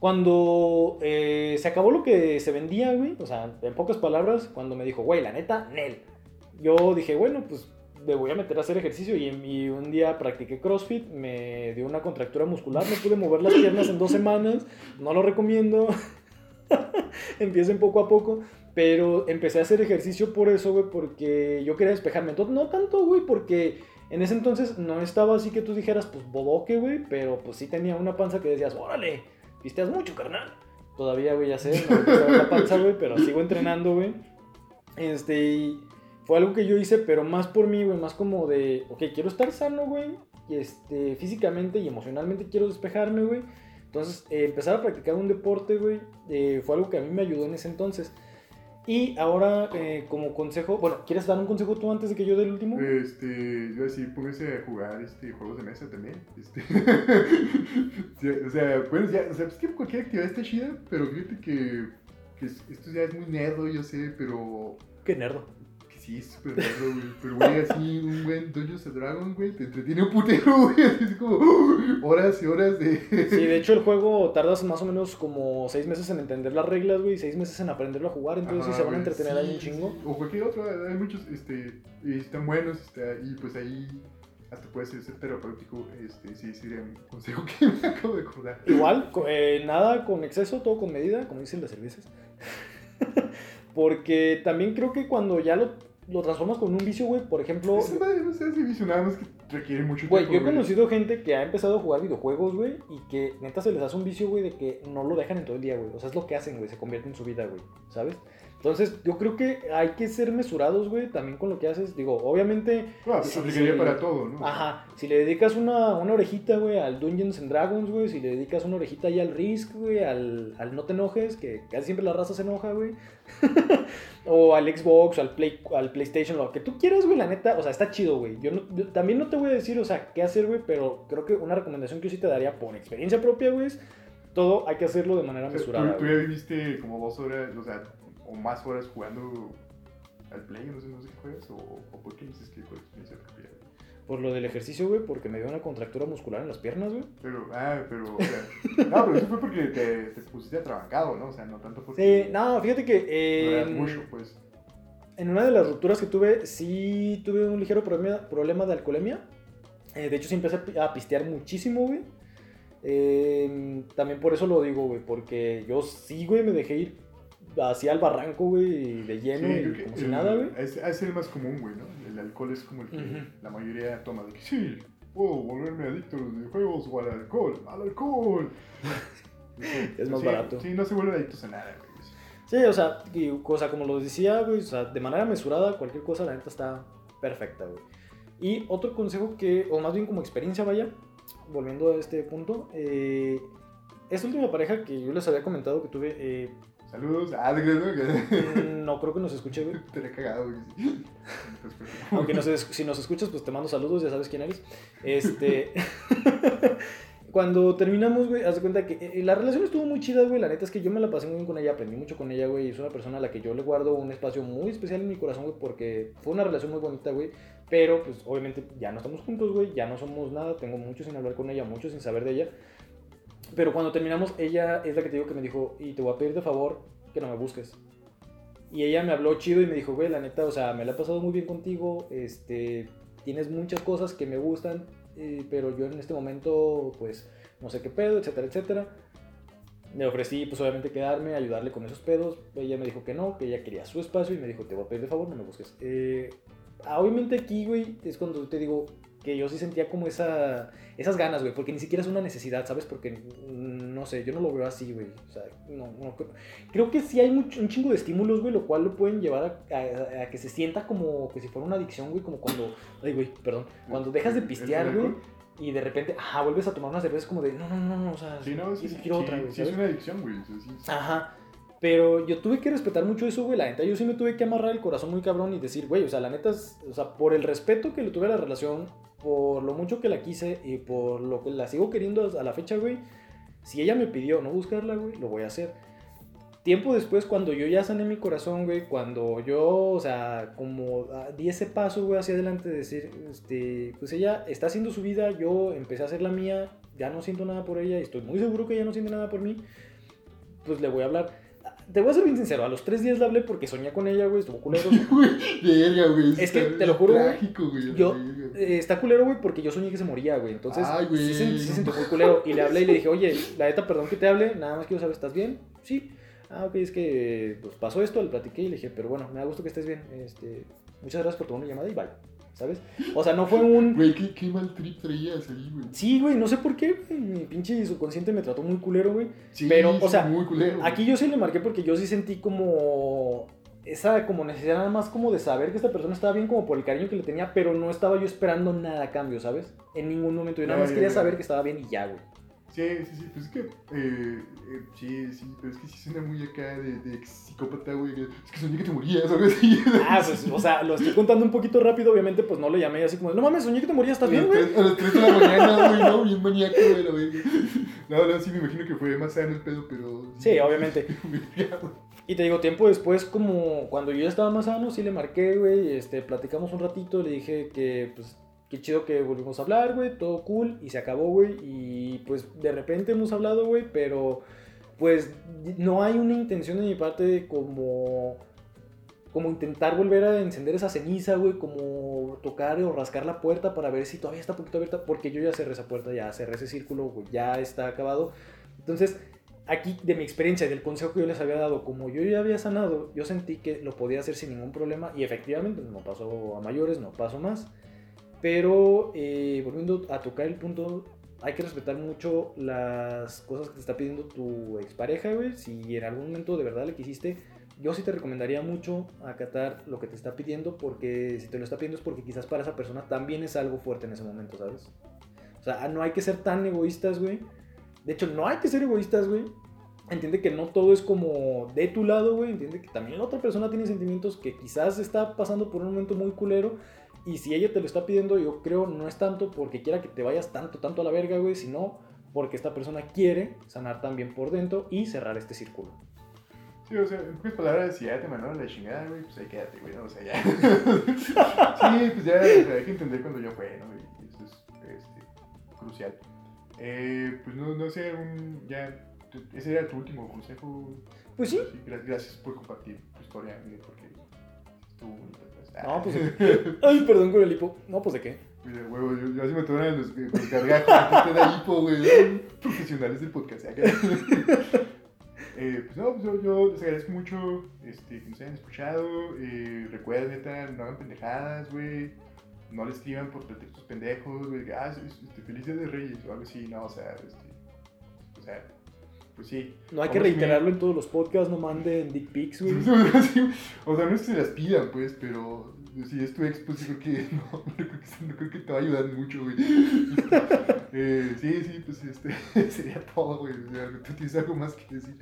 Cuando eh, se acabó lo que se vendía, güey, o sea, en pocas palabras, cuando me dijo, güey, la neta, Nel. Yo dije, bueno, pues me voy a meter a hacer ejercicio y, y, un día practiqué CrossFit, me dio una contractura muscular, no pude mover las piernas en dos semanas, no lo recomiendo, empiecen poco a poco, pero empecé a hacer ejercicio por eso, güey, porque yo quería despejarme, entonces no tanto, güey, porque en ese entonces no estaba así que tú dijeras, pues bodoque, güey, pero pues sí tenía una panza que decías, órale, pisteas mucho, carnal. Todavía, güey, ya sé, no la panza, güey, pero sigo entrenando, güey. Este, y fue algo que yo hice, pero más por mí, güey, más como de, ok, quiero estar sano, güey, y este, físicamente y emocionalmente quiero despejarme, güey. Entonces, eh, empezar a practicar un deporte, güey, eh, fue algo que a mí me ayudó en ese entonces. Y ahora, eh, como consejo, bueno, ¿quieres dar un consejo tú antes de que yo dé el último? Este, yo así, póngase a jugar este, juegos de mesa también. Este. o sea, bueno, ya, o sea, es que cualquier actividad está chida, pero fíjate que, que esto ya es muy nerdo, yo sé, pero... ¿Qué nerdo? Sí, es súper raro, güey. Pero, güey, así un buen Dungeons and Dragons, güey, te entretiene un putero, güey. Así es como horas y horas de. Sí, de hecho, el juego tardas más o menos como seis meses en entender las reglas, güey, y seis meses en aprenderlo a jugar. Entonces, sí se van a entretener ahí un chingo. O cualquier otro, hay muchos, este, están buenos, está, y pues ahí hasta puede ser, ser terapéutico, este, sí, sería un consejo que me acabo de acordar. Igual, eh, nada con exceso, todo con medida, como dicen las cervezas. Porque también creo que cuando ya lo lo transformas con un vicio, güey. Por ejemplo. No sé si vicio, nada más que requiere mucho tiempo. Güey, yo he conocido gente que ha empezado a jugar videojuegos, güey, y que neta se les hace un vicio, güey, de que no lo dejan en todo el día, güey. O sea, es lo que hacen, güey, se convierte en su vida, güey, ¿sabes? Entonces, yo creo que hay que ser mesurados, güey, también con lo que haces. Digo, obviamente. No, pues aplicaría para todo, ¿no? Ajá. Si le dedicas una, una orejita, güey, al Dungeons and Dragons, güey. Si le dedicas una orejita ahí al Risk, güey, al, al No Te Enojes, que casi siempre la raza se enoja, güey. o al Xbox, o al, Play, al PlayStation, lo que tú quieras, güey, la neta. O sea, está chido, güey. Yo, también no te voy a decir, o sea, qué hacer, güey, pero creo que una recomendación que yo sí te daría por experiencia propia, güey, es todo hay que hacerlo de manera mesurada. Tú, tú ya viviste como dos horas, o sea o más horas jugando al play, no sé, no sé qué juegas, o, o por qué dices que fue experiencia propia. Por lo del ejercicio, güey, porque me dio una contractura muscular en las piernas, güey. Pero, ah, pero, o sea, no, pero eso fue porque te, te pusiste atrabancado, ¿no? O sea, no tanto porque... Sí, no, fíjate que... Eh, mucho, pues. En una de las rupturas que tuve, sí tuve un ligero problema, problema de alcoholemia. Eh, de hecho, sí empecé a pistear muchísimo, güey. Eh, también por eso lo digo, güey, porque yo sí, güey, me dejé ir hacia el barranco, güey, de lleno y como si nada, güey. Es, es, el más común, güey, ¿no? El alcohol es como el que la mayoría toma. De que sí, puedo volverme adicto a los videojuegos o al alcohol. ¡Al alcohol! es más barato. Sí, no se vuelven adictos a nada, güey. Sí, o sea, y, cosa como lo decía, güey, o sea, de manera mesurada, cualquier cosa, la neta está perfecta, güey. Y otro consejo que, o más bien como experiencia, vaya, volviendo a este punto, eh, esta última pareja que yo les había comentado que tuve, eh, Saludos. Ah, ¿de mm, no creo que nos escuche, güey. Te he cagado, güey. Aunque si nos escuchas, pues te mando saludos, ya sabes quién eres. Este. Cuando terminamos, güey, haz de cuenta que eh, la relación estuvo muy chida, güey. La neta es que yo me la pasé muy bien con ella, aprendí mucho con ella, güey. Es una persona a la que yo le guardo un espacio muy especial en mi corazón, güey, porque fue una relación muy bonita, güey. Pero, pues, obviamente ya no estamos juntos, güey. Ya no somos nada. Tengo mucho sin hablar con ella, mucho sin saber de ella. Pero cuando terminamos, ella es la que te digo que me dijo, y te voy a pedir de favor que no me busques. Y ella me habló chido y me dijo, güey, la neta, o sea, me la he pasado muy bien contigo, este, tienes muchas cosas que me gustan, eh, pero yo en este momento, pues, no sé qué pedo, etcétera, etcétera. Me ofrecí, pues, obviamente quedarme, ayudarle con esos pedos. Ella me dijo que no, que ella quería su espacio y me dijo, te voy a pedir de favor, no me busques. Eh, obviamente aquí, güey, es cuando te digo, que yo sí sentía como esa, esas ganas, güey, porque ni siquiera es una necesidad, ¿sabes? Porque, mm, no sé, yo no lo veo así, güey. O sea, no, no, creo que sí hay mucho, un chingo de estímulos, güey, lo cual lo pueden llevar a, que se sienta como que si fuera una adicción, güey, como cuando, ay, güey, perdón, cuando dejas de pistear, güey. Y de repente, ajá, vuelves a tomar una cerveza como de, no, no, no, no o sea, sí, no, sí, quiero otra, güey. Sí, es una adicción, güey. Ajá. Pero yo tuve que respetar mucho eso, güey. La neta, yo sí me tuve que amarrar el corazón muy cabrón y decir, güey, o sea, la neta, es- o sea, por el respeto que le tuve a la relación, por lo mucho que la quise y por lo que la sigo queriendo a la fecha, güey. Si ella me pidió no buscarla, güey, lo voy a hacer. Tiempo después, cuando yo ya sané mi corazón, güey, cuando yo, o sea, como ah, di ese paso, güey, hacia adelante, de decir, este, pues ella está haciendo su vida, yo empecé a hacer la mía, ya no siento nada por ella y estoy muy seguro que ella no siente nada por mí, pues le voy a hablar. Te voy a ser bien sincero, a los tres días le hablé porque soñé con ella, güey, estuvo culero. Güey, verga, güey. Es que, te lo juro, Trágico, güey. yo-. Eh, está culero, güey, porque yo soñé que se moría, güey. Entonces, Ay, güey. sí, se, sí se sintió muy culero. Y le hablé y le dije, oye, la neta, perdón que te hable, nada más quiero saber, ¿estás bien? Sí. Ah, ok, es que pues, pasó esto, le platiqué y le dije, pero bueno, me da gusto que estés bien. Este, muchas gracias por tomar mi llamada y bye. ¿Sabes? O sea, no fue un. Güey, qué, qué mal trip traías ahí, güey. Sí, güey, no sé por qué, güey, Mi pinche subconsciente me trató muy culero, güey. Sí, Pero, o sí, sea, muy culero. Aquí yo sí le marqué porque yo sí sentí como esa como necesidad nada más como de saber que esta persona estaba bien como por el cariño que le tenía, pero no estaba yo esperando nada a cambio, ¿sabes? En ningún momento. Yo nada más quería saber que estaba bien y ya, güey. Sí, sí, sí, pues es que, eh, eh, sí, sí, pero es que sí suena muy acá de, de psicópata, güey, que es que soñé que te morías algo así. Ah, pues, o sea, lo estoy contando un poquito rápido, obviamente, pues no le llamé así como, no mames, soñé que te morías, ¿estás bien, güey? A las 3 de la mañana, güey, ¿no? Bien maníaco, güey, la verga. No, no, sí, me imagino que fue más sano el pedo, pero... Sí, obviamente. Y te digo, tiempo después, como cuando yo ya estaba más sano, sí le marqué, güey, este, platicamos un ratito, le dije que, pues, qué chido que volvimos a hablar, güey, todo cool, y se acabó, güey, y pues de repente hemos hablado, güey, pero pues no hay una intención de mi parte de como, como intentar volver a encender esa ceniza, güey, como tocar o rascar la puerta para ver si todavía está un poquito abierta, porque yo ya cerré esa puerta, ya cerré ese círculo, güey, ya está acabado. Entonces, aquí de mi experiencia y del consejo que yo les había dado, como yo ya había sanado, yo sentí que lo podía hacer sin ningún problema y efectivamente no pasó a mayores, no pasó más. Pero eh, volviendo a tocar el punto, hay que respetar mucho las cosas que te está pidiendo tu expareja, güey. Si en algún momento de verdad le quisiste, yo sí te recomendaría mucho acatar lo que te está pidiendo, porque si te lo está pidiendo es porque quizás para esa persona también es algo fuerte en ese momento, ¿sabes? O sea, no hay que ser tan egoístas, güey. De hecho, no hay que ser egoístas, güey. Entiende que no todo es como de tu lado, güey. Entiende que también la otra persona tiene sentimientos que quizás está pasando por un momento muy culero. Y si ella te lo está pidiendo, yo creo no es tanto porque quiera que te vayas tanto, tanto a la verga, güey, sino porque esta persona quiere sanar también por dentro y cerrar este círculo. Sí, o sea, en pocas palabras, si ya te mandaron la chingada, güey, pues ahí quédate, güey, ¿no? O sea, ya. sí, pues ya, o sea, hay que entender cuando ya fue, ¿no? Y eso es este, crucial. Eh, pues no, no sé, un, ya, ese era tu último consejo. Pues sí. gra- Gracias por compartir tu historia, porque estuvo No, pues Ay, perdón con el hipo. No, pues de qué. Mira, huevo, yo, yo así me toman los, los gargajos, te da hipo, güey. Profesionales del podcast. Eh, pues no, pues yo, yo les agradezco mucho este, que nos hayan escuchado. Eh, recuerden, neta, no hagan pendejadas, güey. No le escriban por pretextos pendejos, güey. Ah, es- este, feliz día de Reyes o algo así. No, o sea, este, o sea, pues sí. No hay que reiterarlo en todos los podcasts, no manden dick pics, güey. O sea, no es que se las pidan, pues, pero si es tu ex, pues creo que no, no creo que, no creo que te va a ayudar mucho, güey. Eh, sí, sí, pues este, sería todo, güey. O sea, tú tienes algo más que decir.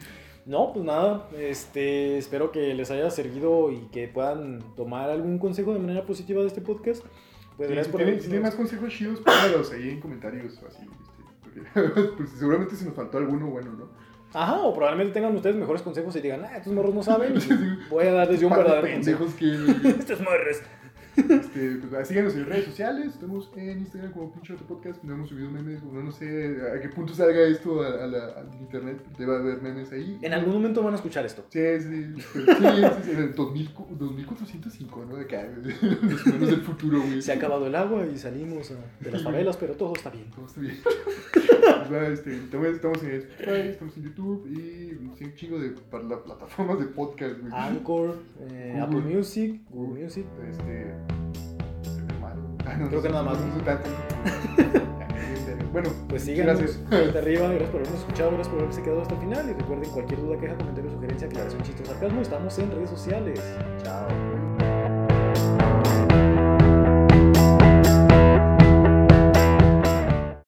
No, pues nada, este, espero que les haya servido y que puedan tomar algún consejo de manera positiva de este podcast. Pues Sí, gracias si, por tienen, si tienen más consejos chidos, pónganlos ahí en comentarios o así. Pues, seguramente se nos faltó alguno bueno, ¿no? Ajá, o probablemente tengan ustedes mejores consejos y digan, ah, estos morros no saben, voy a darles yo un verdadero consejo. que. Estos morros. Este, pues, síganos en redes sociales, estamos en Instagram como Pinche Podcast, no hemos subido memes, o no, no sé a qué punto salga esto a, a la, al internet, debe haber memes ahí. En algún momento van a escuchar esto. Sí, sí, pero sí, en el 2000, 2405, ¿no? De acá, los humanos del futuro, güey. Se ha acabado el agua y salimos ah, de las favelas, pero todo está bien. Todo está bien. Pues, este, también estamos en Spotify, estamos en YouTube y un chingo de para las plataformas de podcast, güey. Anchor, eh. Apple Music, Google Music. Este. creo que malo. Ah, no, Creo que nada más. No, no, tanto. Bueno, Pues síganos gracias. arriba, gracias por habernos escuchado, gracias por haberse quedado hasta el final y recuerden cualquier duda, queja, comentario, sugerencia, aclaración, chiste o sarcasmo, estamos en redes sociales. Chao.